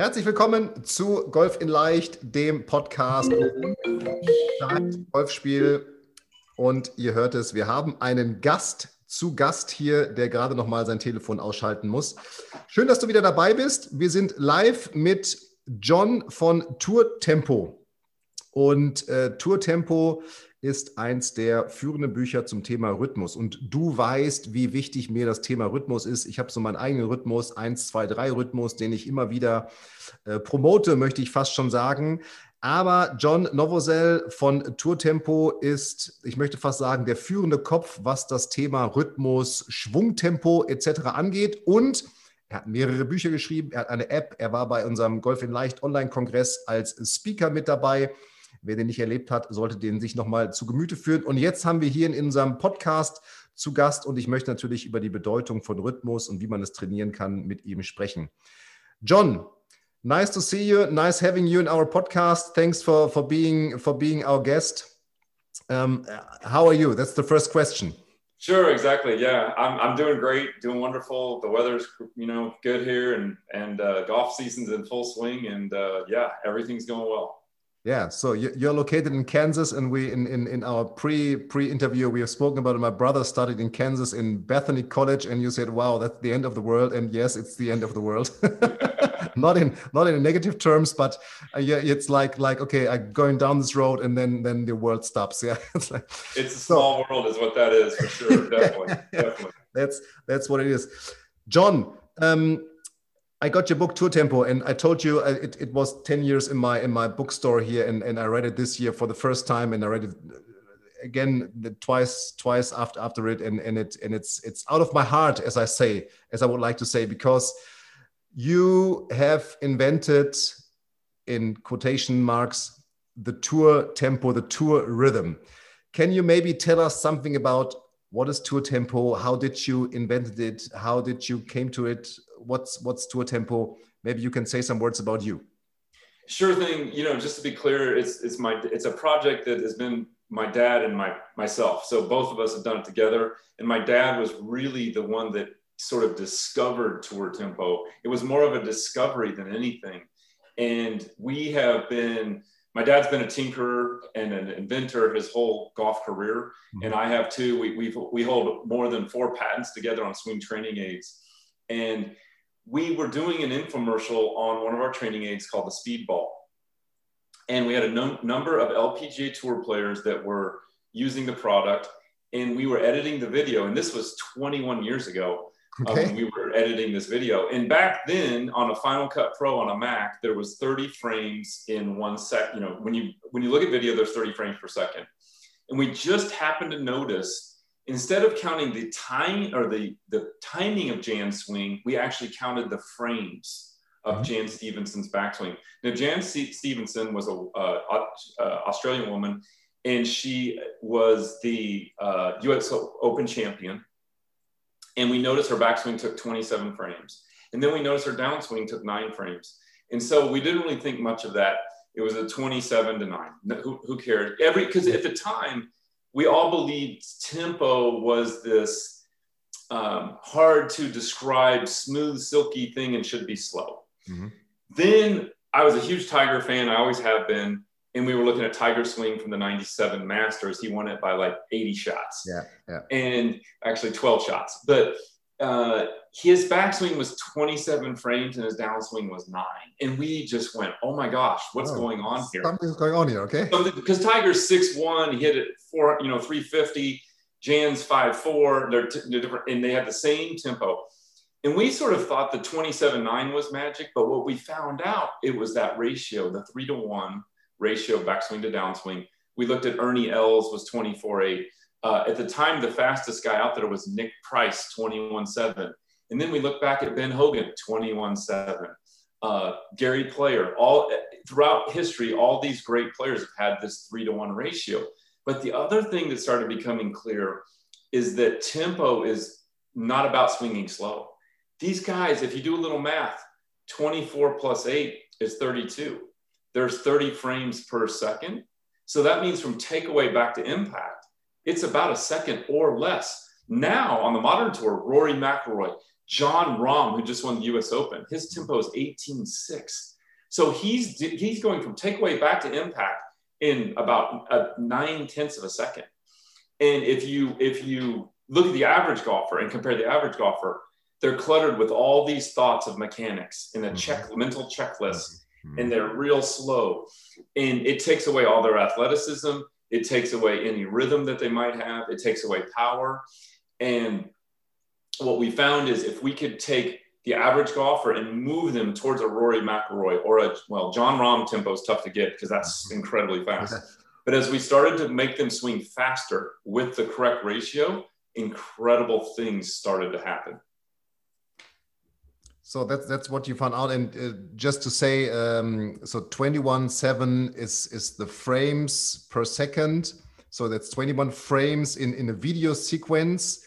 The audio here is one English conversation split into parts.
Herzlich willkommen zu Golf in Leicht, dem Podcast Golfspiel. Und ihr hört es, wir haben einen Gast zu Gast hier, der gerade noch mal sein Telefon ausschalten muss. Schön, dass du wieder dabei bist. Wir sind live mit John von Tour Tempo. Und äh, Tour Tempo ist eins der führenden Bücher zum Thema Rhythmus. Und du weißt, wie wichtig mir das Thema Rhythmus ist. Ich habe so meinen eigenen Rhythmus, 1, 2, 3 Rhythmus, den ich immer wieder äh, promote, möchte ich fast schon sagen. Aber John Novosel von Tour Tempo ist, ich möchte fast sagen, der führende Kopf, was das Thema Rhythmus, Schwungtempo etc. angeht. Und er hat mehrere Bücher geschrieben, er hat eine App, er war bei unserem Golf in Leicht Online-Kongress als Speaker mit dabei. Wer den nicht erlebt hat, sollte den sich nochmal zu Gemüte führen. Und jetzt haben wir hier in unserem Podcast zu Gast und ich möchte natürlich über die Bedeutung von Rhythmus und wie man es trainieren kann mit ihm sprechen. John, nice to see you. Nice having you in our podcast. Thanks for, for being for being our guest. Um, how are you? That's the first question. Sure, exactly. Yeah, I'm, I'm doing great, doing wonderful. The weather's you know good here, and and uh, golf season's in full swing, and uh, yeah, everything's going well. Yeah, so you're located in Kansas, and we in, in, in our pre pre interview we have spoken about it. My brother studied in Kansas in Bethany College, and you said, "Wow, that's the end of the world." And yes, it's the end of the world. not in not in negative terms, but uh, yeah, it's like like okay, I'm going down this road, and then then the world stops. Yeah, it's like it's a small so, world, is what that is for sure. Definitely, yeah, definitely. That's that's what it is. John, um, I got your book Tour Tempo, and I told you uh, it, it was ten years in my in my bookstore here, and, and I read it this year for the first time, and I read it uh, again twice twice after after it, and and it and it's it's out of my heart, as I say, as I would like to say, because you have invented, in quotation marks, the tour tempo, the tour rhythm. Can you maybe tell us something about what is tour tempo? How did you invent it? How did you came to it? What's what's tour tempo maybe you can say some words about you. Sure thing. You know just to be clear it's it's my it's a project that has been my dad and my myself. So both of us have done it together. And my dad was really the one that sort of discovered tour tempo it was more of a discovery than anything. And we have been my dad's been a tinkerer and an inventor his whole golf career. Mm-hmm. and i have too. We, we we hold more than four patents together on swing training aids. And we were doing an infomercial on one of our training aids called the Speedball. And we had a num- number of LPGA tour players that were using the product. And we were editing the video. And this was 21 years ago uh, okay. when we were editing this video. And back then on a Final Cut Pro on a Mac, there was 30 frames in one sec. You know, when you when you look at video, there's 30 frames per second. And we just happened to notice instead of counting the time or the, the timing of Jan's swing, we actually counted the frames of mm-hmm. Jan Stephenson's backswing. Now, Jan C- Stephenson was a uh, uh, Australian woman, and she was the uh, U.S. Open champion. And we noticed her backswing took 27 frames, and then we noticed her downswing took nine frames. And so we didn't really think much of that. It was a 27 to nine. Who, who cared? Every because at the time we all believed tempo was this um, hard to describe, smooth, silky thing and should be slow. Mm-hmm. Then I was a huge Tiger fan. I always have been. And we were looking at Tiger Swing from the 97 Masters. He won it by like 80 shots. Yeah. yeah. And actually 12 shots. But uh, his backswing was 27 frames and his downswing was nine. And we just went, oh my gosh, what's oh, going on here? Something's going on here, okay? Because Tiger's 6'1, he hit it four, you know, 350. Jan's 5'4, they're, t- they're different, and they had the same tempo. And we sort of thought the 27-9 was magic, but what we found out, it was that ratio, the three to one ratio backswing to downswing. We looked at Ernie Els was 24-8. Uh, at the time, the fastest guy out there was Nick Price, 21.7. And then we look back at Ben Hogan, 21.7. Uh, Gary Player, all throughout history, all these great players have had this three to one ratio. But the other thing that started becoming clear is that tempo is not about swinging slow. These guys, if you do a little math, 24 plus eight is 32. There's 30 frames per second. So that means from takeaway back to impact, it's about a second or less. Now on the modern tour, Rory McIlroy, Jon Rahm, who just won the US Open, his tempo is 18.6. So he's, he's going from takeaway back to impact in about a nine tenths of a second. And if you, if you look at the average golfer and compare the average golfer, they're cluttered with all these thoughts of mechanics in a check mm-hmm. mental checklist mm-hmm. and they're real slow and it takes away all their athleticism it takes away any rhythm that they might have it takes away power and what we found is if we could take the average golfer and move them towards a Rory McIlroy or a well Jon Rahm tempo is tough to get because that's mm-hmm. incredibly fast. But as we started to make them swing faster with the correct ratio, incredible things started to happen. So that's that's what you found out, and uh, just to say, um, so twenty one seven is is the frames per second. So that's twenty one frames in in a video sequence.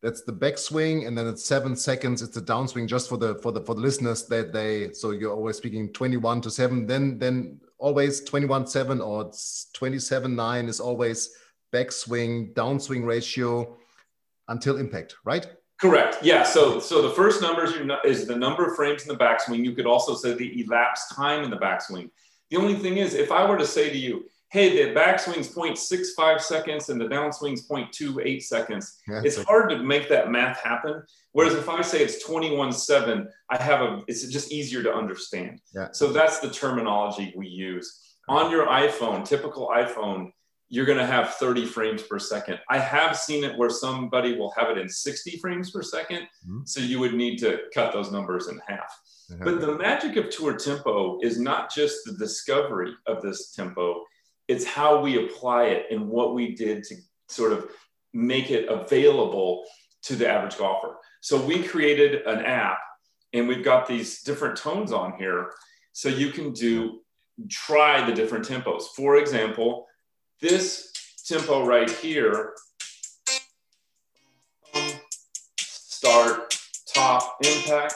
That's the backswing, and then it's seven seconds. It's the downswing. Just for the for the for the listeners that they. So you're always speaking twenty one to seven. Then then always twenty one seven or twenty seven nine is always backswing downswing ratio until impact, right? Correct. Yeah. So so the first number is the number of frames in the backswing. You could also say the elapsed time in the backswing. The only thing is, if I were to say to you, hey, the backswing's 0.65 seconds and the downswing's 0.28 seconds, yeah, it's hard to make that math happen. Whereas if I say it's 21.7, I have a, it's just easier to understand. Yeah. So that's the terminology we use. On your iPhone, typical iPhone, you're going to have 30 frames per second. I have seen it where somebody will have it in 60 frames per 2nd mm-hmm. So you would need to cut those numbers in half. But the magic of tour tempo is not just the discovery of this tempo, it's how we apply it and what we did to sort of make it available to the average golfer. So we created an app and we've got these different tones on here. So you can do try the different tempos. For example, this tempo right here, start, top, impact,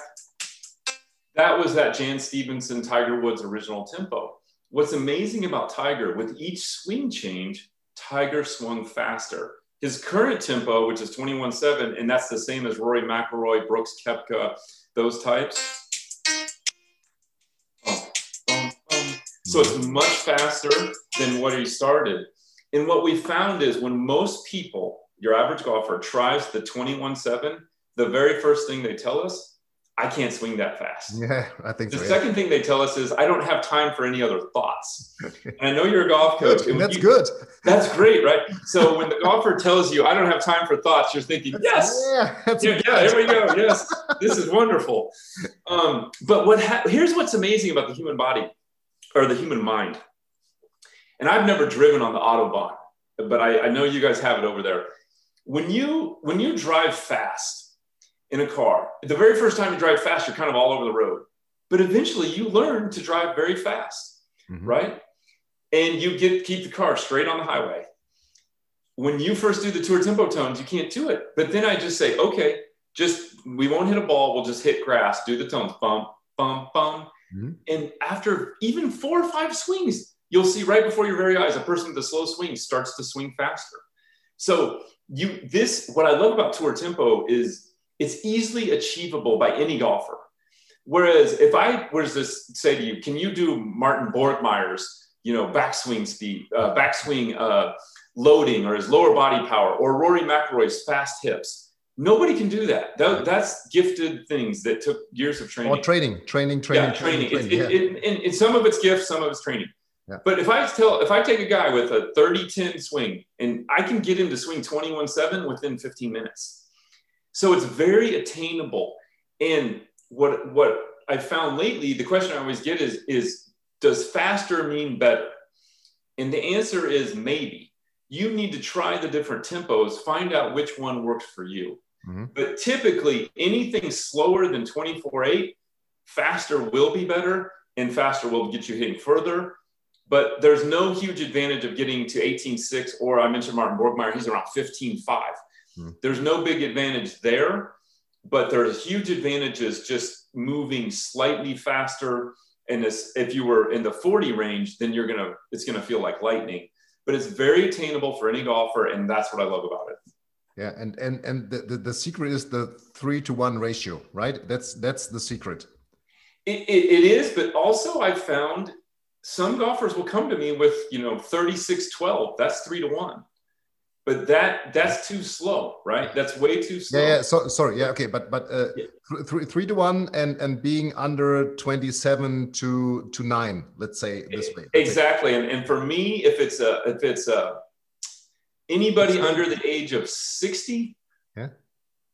that was that Jan Stephenson, Tiger Woods original tempo. What's amazing about Tiger, with each swing change, Tiger swung faster. His current tempo, which is 21.7, and that's the same as Rory McIlroy, Brooks Koepka, those types. So it's much faster than what he started. And what we found is when most people, your average golfer, tries the 21 7, the very first thing they tell us, I can't swing that fast. Yeah, I think the so. The second yeah. thing they tell us is, I don't have time for any other thoughts. and I know you're a golf coach. and that's you, good. That's great, right? So when the golfer tells you, I don't have time for thoughts, you're thinking, yes. Yeah, yeah, yeah there we go. Yes, this is wonderful. Um, but what ha- here's what's amazing about the human body or the human mind and I've never driven on the Autobahn, but I, I know you guys have it over there. When you when you drive fast in a car, the very first time you drive fast, you're kind of all over the road. But eventually you learn to drive very fast, mm-hmm. right? And you get keep the car straight on the highway. When you first do the tour tempo tones, you can't do it. But then I just say, okay, just we won't hit a ball, we'll just hit grass, do the tones, bum, bum, bum. Mm-hmm. And after even four or five swings, you'll see right before your very eyes a person with a slow swing starts to swing faster. So you this what I love about tour tempo is it's easily achievable by any golfer. Whereas if I was to say to you, can you do Martin Borgmeier's, you know, backswing speed, uh, backswing uh, loading, or his lower body power, or Rory McIlroy's fast hips? Nobody can do that. that. That's gifted things that took years of training. Or training, training, training, yeah, training. training, training. It, it, it, and some of it's gift, some of it's training. Yeah. But if I tell, if I take a guy with a 30 10 swing and I can get him to swing 21 7 within 15 minutes. So it's very attainable. And what, what I found lately, the question I always get is, is does faster mean better? And the answer is maybe. you need to try the different tempos, find out which one works for you. Mm-hmm. But typically, anything slower than 24 8, faster will be better, and faster will get you hitting further. But there's no huge advantage of getting to 18.6, or I mentioned Martin Borgmeier, he's around 15.5. Mm-hmm. There's no big advantage there, but there's huge advantages just moving slightly faster. And this, if you were in the 40 range, then you're gonna, it's gonna feel like lightning. But it's very attainable for any golfer, and that's what I love about it. Yeah, and and and the, the, the secret is the three to one ratio, right? That's that's the secret. It, it, it is, but also I found some golfers will come to me with you know 36 12 that's three to one but that that's too slow right that's way too slow yeah, yeah so, sorry yeah okay but but uh, yeah. th- three, three to one and and being under 27 to to nine let's say this way exactly and, and for me if it's a if it's a anybody under the age of 60 yeah.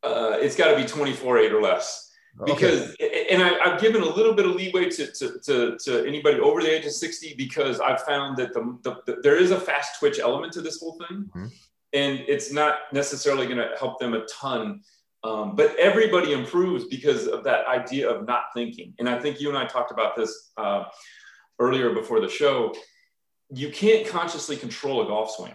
uh, it's got to be 24 8 or less. Because okay. and I, have given a little bit of leeway to, to, to, to, anybody over the age of 60 because I've found that the, the, the there is a fast twitch element to this whole thing. Mm-hmm. and it's not necessarily going to help them a ton um, but everybody improves because of that idea of not thinking. And I think you and I talked about this uh, earlier before the show. You can't consciously control a golf swing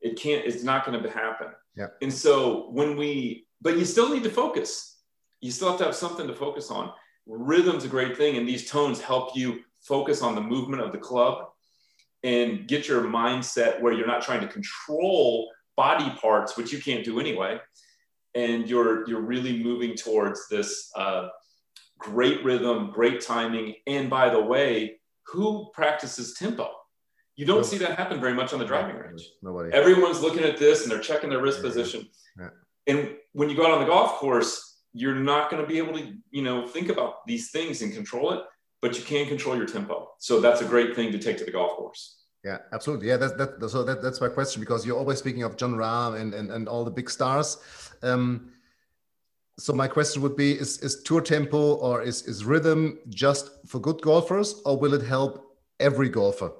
it can't it's not going to happen yeah. and so when we but you still need to focus you still have to have something to focus on. Rhythm's a great thing, and these tones help you focus on the movement of the club and get your mindset where you're not trying to control body parts, which you can't do anyway, and you're you're really moving towards this uh, great rhythm, great timing, and by the way, who practices tempo? You don't see that happen very much on the driving range. Nobody. Everyone's looking at this and they're checking their wrist yeah. position. Yeah. And when you go out on the golf course, you're not going to be able to, you know, think about these things and control it, but you can control your tempo. So that's a great thing to take to the golf course. Yeah, absolutely. Yeah, that's that. So that, that's my question because you're always speaking of Jon Rahm and and, and all the big stars. Um, so my question would be: Is is tour tempo or is is rhythm just for good golfers, or will it help every golfer?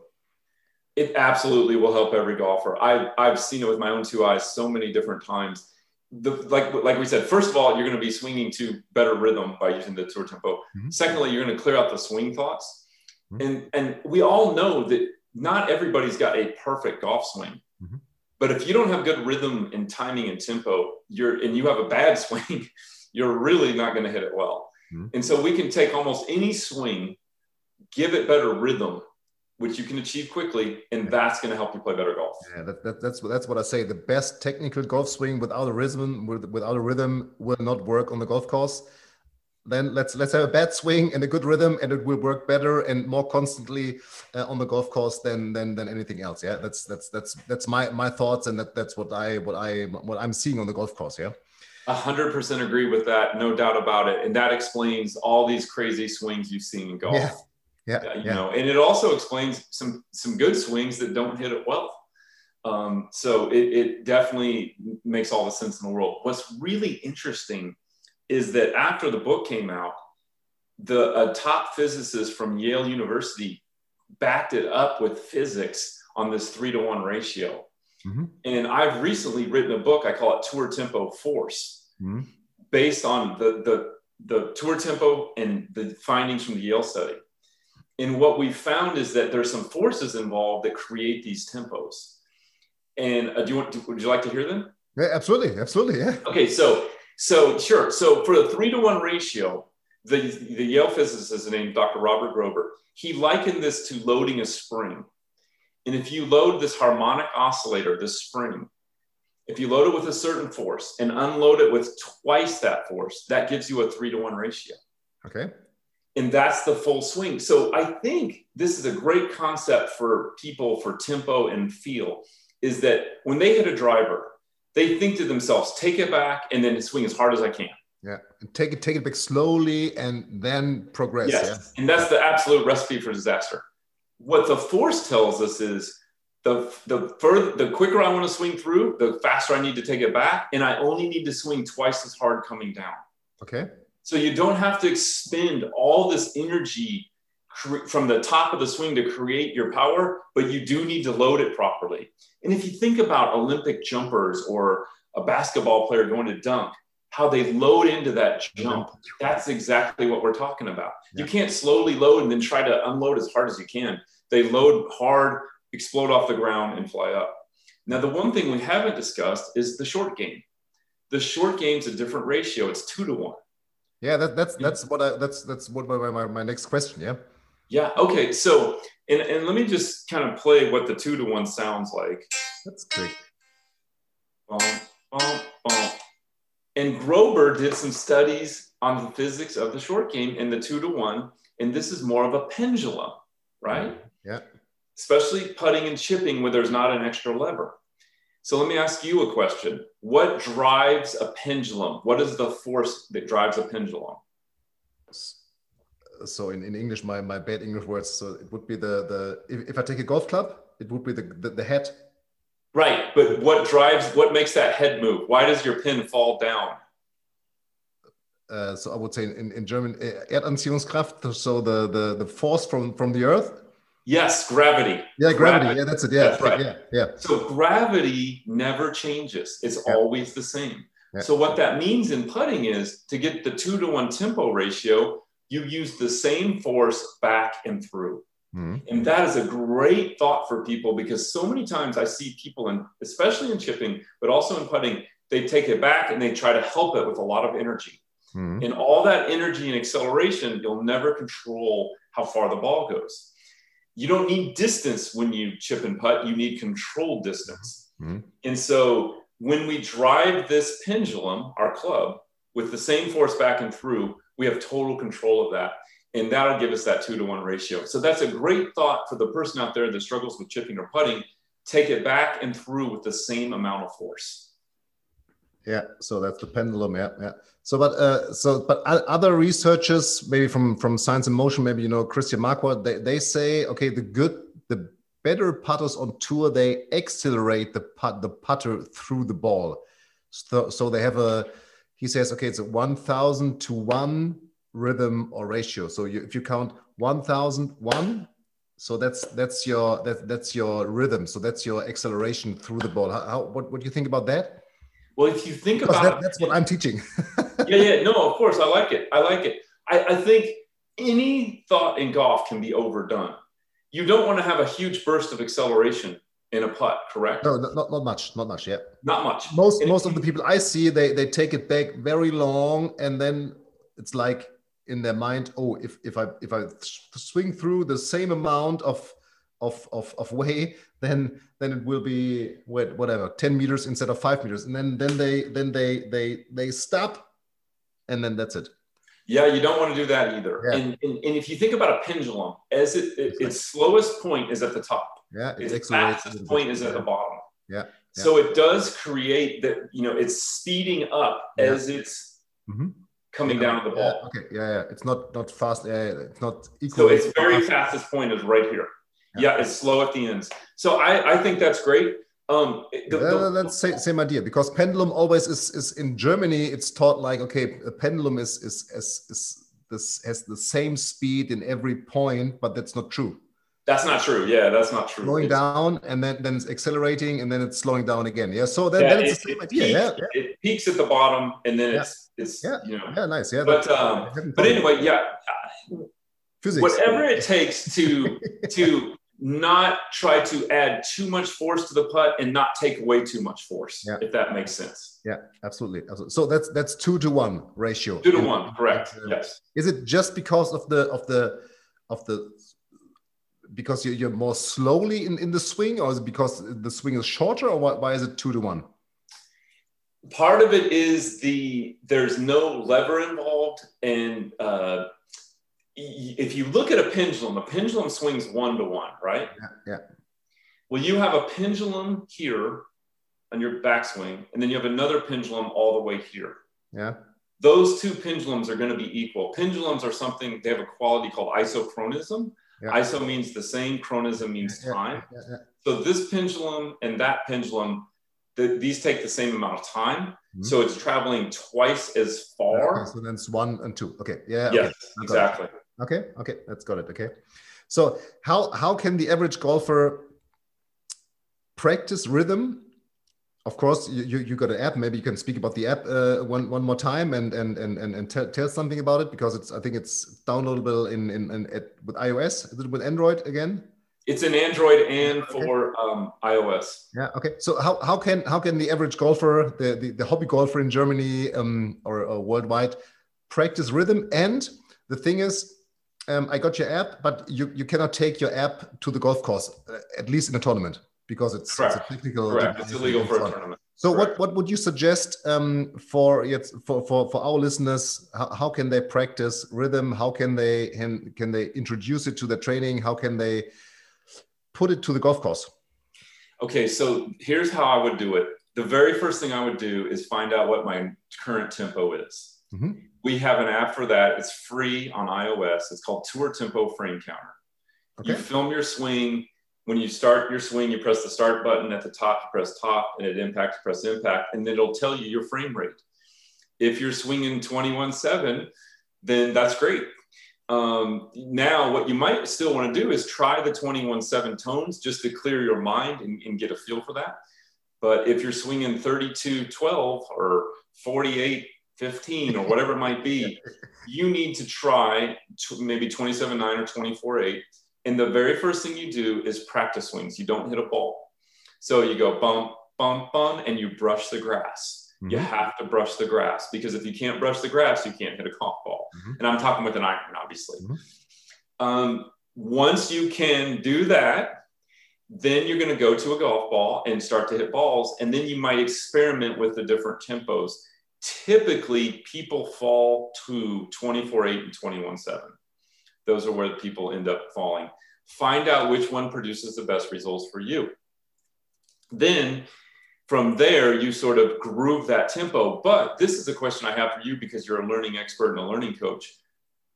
It absolutely will help every golfer. I've I've seen it with my own two eyes so many different times the like like we said, first of all, you're going to be swinging to better rhythm by using the tour tempo. Mm-hmm. Secondly, you're going to clear out the swing thoughts, mm-hmm. and and we all know that not everybody's got a perfect golf swing. Mm-hmm. But if you don't have good rhythm and timing and tempo, you're and you have a bad swing, you're really not going to hit it well. Mm-hmm. And so we can take almost any swing, give it better rhythm, which you can achieve quickly, and that's going to help you play better golf. Yeah, that, that, that's that's what I say. The best technical golf swing without a rhythm, with without a rhythm, will not work on the golf course. Then let's let's have a bad swing and a good rhythm, and it will work better and more constantly uh, on the golf course than than than anything else. Yeah, that's that's that's that's my my thoughts, and that that's what I what I what I'm seeing on the golf course. Yeah. A hundred percent agree with that, no doubt about it, and that explains all these crazy swings you've seen in golf. Yeah yeah, you yeah. know, and it also explains some some good swings that don't hit it well. Um, so it, it definitely makes all the sense in the world. What's really interesting is that after the book came out, the a top physicist from Yale University backed it up with physics on this three to one ratio. Mm-hmm. And I've recently written a book. I call it Tour Tempo Force, mm-hmm. based on the the the tour tempo and the findings from the Yale study. And what we found is that there's some forces involved that create these tempos. And uh, do you want? To, would you like to hear them? Yeah, absolutely, absolutely. Yeah. Okay, so so sure. So for the three to one ratio, the the Yale physicist named Dr. Robert Grober. He likened this to loading a spring. And if you load this harmonic oscillator, this spring, if you load it with a certain force and unload it with twice that force, that gives you a three to one ratio. Okay and that's the full swing. So I think this is a great concept for people for tempo and feel is that when they hit a driver, they think to themselves, take it back and then swing as hard as I can. Yeah. Take it, take it back slowly and then progress. Yes. Yeah? And that's the absolute recipe for disaster. What the force tells us is the, the further, the quicker I want to swing through, the faster I need to take it back. And I only need to swing twice as hard coming down. Okay. So you don't have to expend all this energy from the top of the swing to create your power, but you do need to load it properly. And if you think about Olympic jumpers or a basketball player going to dunk, how they load into that jump, that's exactly what we're talking about. Yeah. You can't slowly load and then try to unload as hard as you can. They load hard, explode off the ground, and fly up. Now, the one thing we haven't discussed is the short game. The short game's a different ratio. It's two to one. Yeah, that, that's that's what I that's that's what my, my, my next question. Yeah. Yeah. Okay. So, and, and let me just kind of play what the two to one sounds like. That's great. Bum, bum, bum. And Grober did some studies on the physics of the short game and the two to one. And this is more of a pendulum, right? Yeah. Especially putting and chipping where there's not an extra lever. So let me ask you a question. What drives a pendulum? What is the force that drives a pendulum? so in, in English, my, my bad English words. So it would be the the if, if I take a golf club, it would be the, the, the head. Right, but what drives what makes that head move? Why does your pin fall down? Uh, so I would say in, in German, Erdanziehungskraft. So the, the the force from from the earth. Yes, gravity. Yeah, gravity. gravity. Yeah, that's it. Yeah, that's right. Yeah, yeah. So gravity never changes. It's yeah. always the same. Yeah. So what that means in putting is to get the two to one tempo ratio, you use the same force back and through. Mm-hmm. And that is a great thought for people because so many times I see people, in, especially in chipping, but also in putting, they take it back and they try to help it with a lot of energy. Mm-hmm. And all that energy and acceleration, you'll never control how far the ball goes. You don't need distance when you chip and putt, you need controlled distance. Mm-hmm. And so when we drive this pendulum, our club, with the same force back and through, we have total control of that. And that'll give us that two to one ratio. So that's a great thought for the person out there that struggles with chipping or putting. Take it back and through with the same amount of force. Yeah, so that's the pendulum. Yeah, yeah. So, but uh, so, but other researchers, maybe from from Science in Motion, maybe you know Christian Marquardt, they they say, okay, the good, the better putters on tour, they accelerate the put the putter through the ball. So, so they have a he says, okay, it's a 1000 to 1 rhythm or ratio. So you, if you count 1001, so that's that's your that, that's your rhythm. So that's your acceleration through the ball. How, how what, what do you think about that? Well, if you think about that, that's what I'm teaching. yeah, yeah, no, of course, I like it. I like it. I, I think any thought in golf can be overdone. You don't want to have a huge burst of acceleration in a putt, correct? No, not, not much, not much. Yeah, not much. Most most of the people I see, they they take it back very long, and then it's like in their mind, oh, if if I if I swing through the same amount of of of, of way, then then it will be whatever ten meters instead of five meters, and then then they then they they they stop, and then that's it. Yeah, you don't want to do that either. Yeah. And, and, and if you think about a pendulum, as it, it its slowest point is at the top yeah, it's its fastest point is at the bottom. Yeah. So it does create that, you know, it's speeding up yeah. as it's mm-hmm. coming yeah. down the ball. Yeah. Okay. Yeah, yeah. It's not not fast. Yeah, it's not equal. So its very fast. fastest point is right here. Yeah. it's slow at the ends. So I, I think that's great. Um, the, the, that's same, same idea because pendulum always is is in Germany. It's taught like okay, a pendulum is is is, is this has the same speed in every point, but that's not true. That's not true. Yeah, that's not true. Slowing it's, down and then then it's accelerating and then it's slowing down again. Yeah. So then, yeah, then it's it, the same idea. Peaks, yeah, yeah, It peaks at the bottom and then yeah. it's it's yeah. you know. Yeah, nice. Yeah. But um, but anyway, yeah. Physics. Whatever it takes to to not try to add too much force to the putt and not take away too much force. Yeah. If that makes sense. Yeah, absolutely. absolutely. So that's that's two to one ratio. Two to one, correct. Uh, yes. Is it just because of the of the of the because you're, you're more slowly in, in the swing, or is it because the swing is shorter, or why, why is it two to one? Part of it is the there's no lever involved, and uh, if you look at a pendulum, a pendulum swings one to one, right? Yeah. yeah. Well, you have a pendulum here on your backswing, and then you have another pendulum all the way here. Yeah. Those two pendulums are going to be equal. Pendulums are something they have a quality called isochronism, yeah. Iso means the same, chronism means yeah, time. Yeah, so this pendulum and that pendulum, the, these take the same amount of time. Mm-hmm. So it's traveling twice as far. Okay, so then it's one and two. Okay. Yeah. Yes, okay. exactly. Okay, okay, that's got it. Okay, so how how can the average golfer practice rhythm? Of course, you, you, you got an app. Maybe you can speak about the app uh, one one more time and and and and, and tell, tell something about it because it's I think it's downloadable in in, in at, with iOS. Is it with Android again? It's an Android and for um, iOS. Yeah. Okay. So how, how can how can the average golfer, the the, the hobby golfer in Germany um, or, or, worldwide, practice rhythm? And the thing is, um, I got your app, but you you cannot take your app to the golf course, uh, at least in a tournament, because it's, it's a technical. Correct. It's illegal for a tournament. So what, what would you suggest um, for, for for for our listeners? How, how, can they practice rhythm? How can they can, can they introduce it to the training? How can they put it to the golf course? Okay, so here's how I would do it. The very first thing I would do is find out what my current tempo is. Mm-hmm. We have an app for that. It's free on iOS. It's called Tour Tempo Frame Counter. Okay. You film your swing. When you start your swing, you press the start button at the top, you press top, and at impact, you press impact, and then it'll tell you your frame rate. If you're swinging 21 7, then that's great. Um, now, what you might still want to do is try the 21 7 tones just to clear your mind and, and, get a feel for that. But if you're swinging 32 12 or 48 15 or whatever it might be, you need to try to maybe 27 9 or 24 8. And the very first thing you do is practice swings. You don't hit a ball. So you go bump, bump, bump, and you brush the grass Mm-hmm. You have to brush the grass because if you can't brush the grass, you can't hit a golf ball. Mm-hmm. And I'm talking with an iron, obviously. Mm-hmm. Um, once you can do that, then you're going to go to a golf ball and start to hit balls. And then you might experiment with the different tempos. Typically, people fall to 24 8 and 21 7. Those are where people end up falling. Find out which one produces the best results for you. Then from there, you sort of groove that tempo. But this is a question I have for you because you're a learning expert and a learning coach.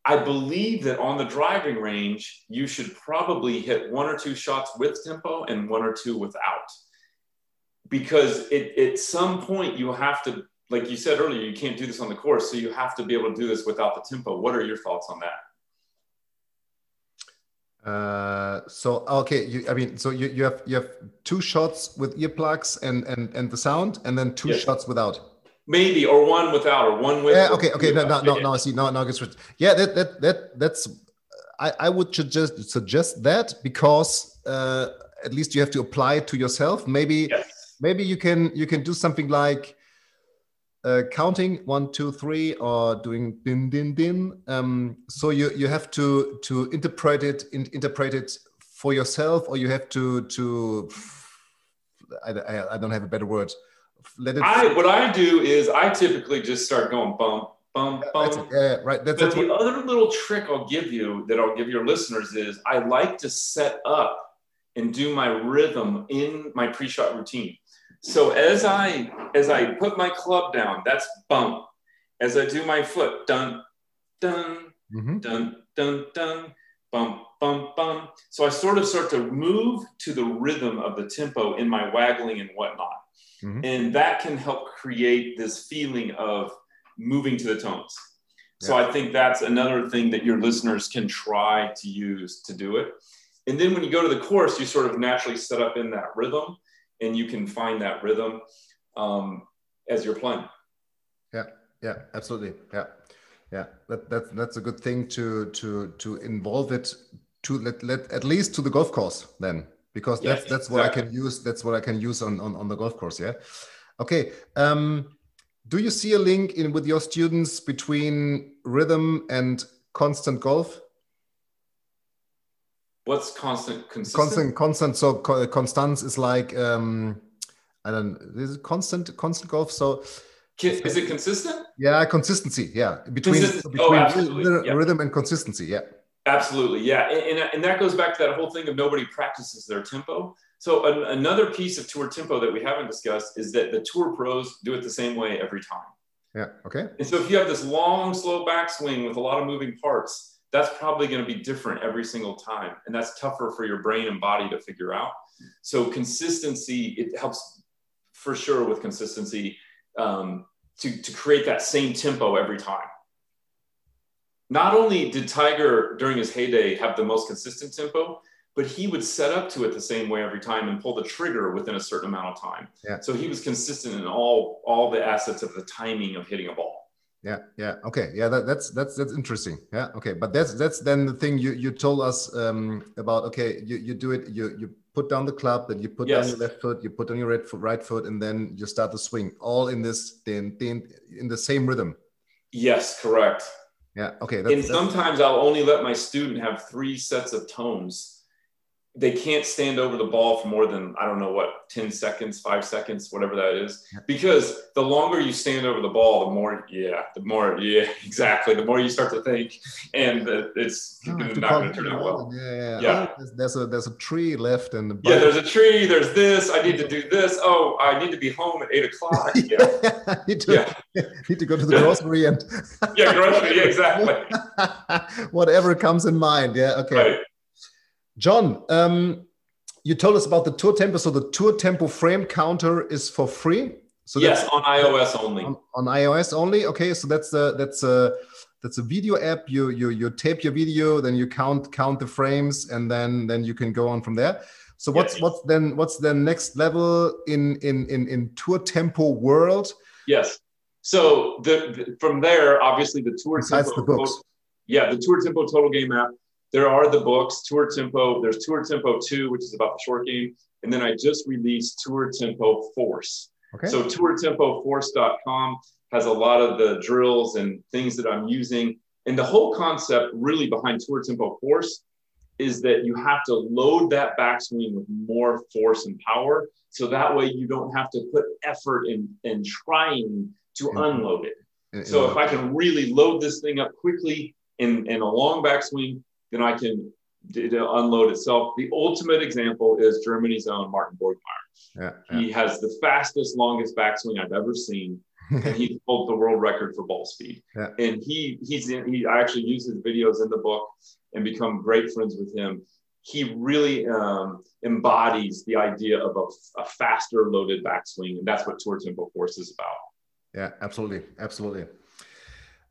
I believe that on the driving range, you should probably hit one or two shots with tempo and one or two without. Because it, at some point, you have to, like you said earlier, you can't do this on the course. So you have to be able to do this without the tempo. What are your thoughts on that? Uh, so okay, you, I mean, so you, you have you have two shots with earplugs and and and the sound, and then two yes. shots without. Maybe or one without or one with. Yeah. Okay. Okay. No. No. No. No. I see. No. No. Yeah. That that that that's. I I would suggest suggest that because uh, at least you have to apply it to yourself. Maybe yes. maybe you can you can do something like uh, counting one, two, three, or doing din din din. Um, so you you have to to interpret it in, interpret it for yourself, or you have to to. I, I, I don't have a better word. Let it. I what I do is I typically just start going bump bump bump. Yeah, right. That's, but that's the what... other little trick I'll give you that I'll give your listeners is I like to set up and do my rhythm in my pre-shot routine. So as I as I put my club down, that's bump. As I do my foot, dun dun mm-hmm. dun dun dun bump bump bump. So I sort of start to move to the rhythm of the tempo in my waggling and whatnot, mm-hmm. and that can help create this feeling of moving to the tones. So yeah. I think that's another thing that your listeners can try to use to do it. And then when you go to the course, you sort of naturally set up in that rhythm and you can find that rhythm um, as you're playing. Yeah, yeah, absolutely. Yeah, yeah. That, that that's a good thing to to to involve it to let, let at least to the golf course then because that's yes, that's what exactly. I can use. That's what I can use on on, on the golf course. Yeah. Okay. Um, do you see a link in with your students between rhythm and constant golf? What's constant? Consistent? Constant, constant. So constance is like um, I don't. This Is it constant? Constant golf. So is it consistent? Yeah, consistency. Yeah, between between oh, rhythm, yeah. rhythm and consistency. Yeah. Absolutely, yeah, and, and, and, that goes back to that whole thing of nobody practices their tempo. So an, another piece of tour tempo that we haven't discussed is that the tour pros do it the same way every time. Yeah. Okay. And so if you have this long, slow backswing with a lot of moving parts, that's probably going to be different every single time. And that's tougher for your brain and body to figure out. So consistency, it helps for sure with consistency um, to, to create that same tempo every time. not only did Tiger during his heyday have the most consistent tempo, but he would set up to it the same way every time and pull the trigger within a certain amount of time. Yeah. So he was consistent in all all the assets of the timing of hitting a ball. Yeah, yeah, okay, yeah, that, that's that's that's interesting. Yeah, okay, but that's that's then the thing you you told us um, about. Okay, you you do it. You you put down the club, then you put yes. down your left foot, you put on your right foot, right foot, and then you start the swing, all in this then in in the same rhythm. Yes, correct. Yeah. Okay. That's, and sometimes I'll only let my student have three sets of tones they can't stand over the ball for more than I don't know what 10 seconds, five seconds, whatever that is. Because the longer you stand over the ball, the more, yeah, the more, yeah, exactly. The more you start to think, and it's oh, not going to turn out well. Yeah, yeah. yeah. Oh, there's, a there's a tree left, and the yeah, there's a tree. There's this. I need to do this. Oh, I need to be home at eight o'clock. Yeah, need to yeah. need to go to the grocery and yeah, grocery. Yeah, exactly. Whatever comes in mind. Yeah. Okay. Right. John, um, you told us about the tour tempo. So the tour tempo frame counter is for free. So yes, on iOS only. On, on, iOS only. Okay, so that's a that's a that's a video app. You you you tape your video, then you count count the frames, and then then you can go on from there. So what's yes. what's then what's the next level in in in in tour tempo world? Yes. So the, the from there, obviously the tour Besides tempo. The books. Yeah, the tour tempo total game app there are the books Tour Tempo. There's Tour Tempo 2, which is about the short game. And then I just released Tour Tempo Force. Okay. So tourtempoforce.com has a lot of the drills and things that I'm using. And the whole concept really behind Tour Tempo Force is that you have to load that backswing with more force and power. So that way you don't have to put effort in, in trying to mm-hmm. unload it. Mm-hmm. So if I can really load this thing up quickly in, in a long backswing, then I can unload itself. The ultimate example is Germany's own Martin Borgmeier. Yeah, yeah. He has the fastest, longest backswing I've ever seen. and he holds the world record for ball speed. Yeah. And he he's in, he I actually use his videos in the book and become great friends with him. He really um, embodies the idea of a, a faster loaded backswing, and that's what Tour Tempo Force is about. Yeah, absolutely, absolutely.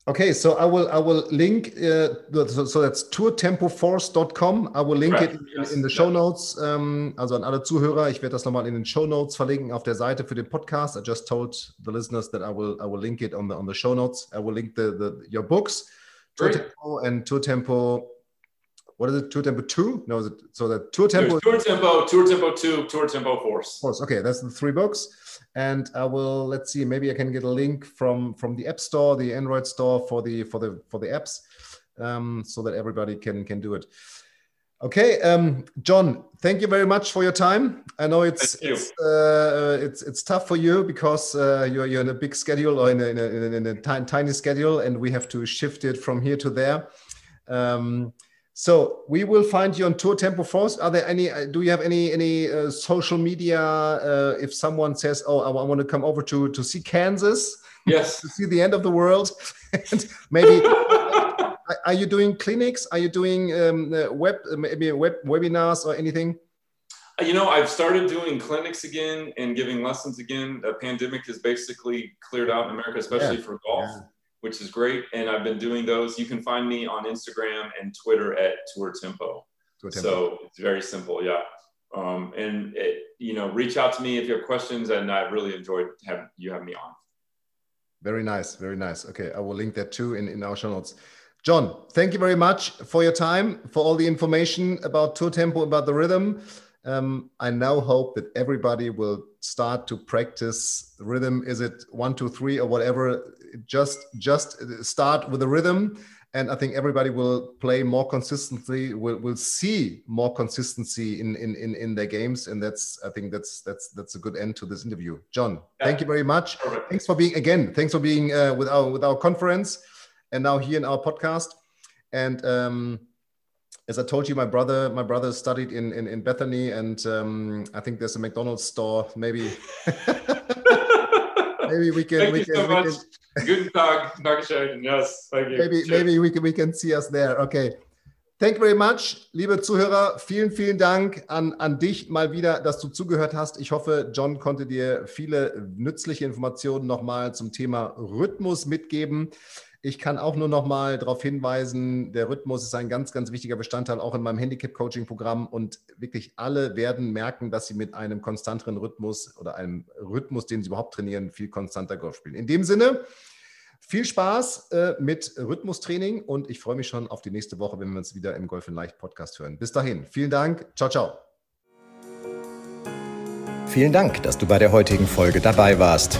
Okay, so I will I will link uh, so, so that's tourtempoforce.com. I will link right. it in, yes. in the show notes. Um, also an alle Zuhörer, ich werde das nochmal in den Show Notes verlinken auf der Seite für den Podcast. I just told the listeners that I will I will link it on the on the show notes. I will link the, the your books, Tour Tempo and Tour Tempo. What is it? Tour Tempo two? No, it so that Tour Tempo? Tour Tempo, Tour Tempo two, Tour Tempo Force. Force. Okay, that's the three books and I will let's see maybe I can get a link from from the App Store, the Android store for the for the for the apps, um, so that everybody can can do it. Okay, um, John, thank you very much for your time. I know it's it's, uh, it's it's tough for you because uh, you're you're in a big schedule or in a, in a, in a tiny, tiny schedule, and we have to shift it from here to there. Um, so we will find you on Tour Tempo Force. Are there any? Uh, do you have any any uh, social media? Uh, if someone says, "Oh, I, I want to come over to to see Kansas," yes, to see the end of the world, and maybe. are you doing clinics? Are you doing um, uh, web maybe web webinars or anything? Uh, you know, I've started doing clinics again and giving lessons again. The pandemic has basically cleared out in America, especially yeah. for golf. Yeah which is great. And I've been doing those. You can find me on Instagram and Twitter at Tour Tempo. Tour Tempo. So it's very simple. Yeah. Um, and it, you know, reach out to me if you have questions. And I really enjoyed having you have me on. Very nice. Very nice. Okay. I will link that too in, in our show notes. John, thank you very much for your time, for all the information about Tour Tempo, about the rhythm. Um, I now hope that everybody will start to practice rhythm. Is it one, two, three, or whatever? Just just start with the rhythm, and I think everybody will play more consistently. Will will see more consistency in in in, in their games, and that's I think that's that's that's a good end to this interview. John, yeah. thank you very much. Perfect. Thanks for being again. Thanks for being uh, with our with our conference, and now here in our podcast, and. Um, as I told you, my brother, my brother studied in in, in Bethany, and um, I think there's a McDonald's store. Maybe, maybe we can. Thank we you can, so much. Can, Guten Tag, Dankeschön. Yes, thank you. Maybe, maybe we can we can see us there. Okay. Thank you very much, liebe Zuhörer. Vielen, vielen Dank an, an dich mal wieder, dass du zugehört hast. Ich hoffe, John konnte dir viele nützliche Informationen nochmal zum Thema Rhythmus mitgeben. Ich kann auch nur noch mal darauf hinweisen, der Rhythmus ist ein ganz, ganz wichtiger Bestandteil auch in meinem Handicap-Coaching-Programm und wirklich alle werden merken, dass sie mit einem konstanteren Rhythmus oder einem Rhythmus, den sie überhaupt trainieren, viel konstanter Golf spielen. In dem Sinne, viel Spaß äh, mit Rhythmustraining und ich freue mich schon auf die nächste Woche, wenn wir uns wieder im Golf in Leicht Podcast hören. Bis dahin, vielen Dank. Ciao, ciao. Vielen Dank, dass du bei der heutigen Folge dabei warst.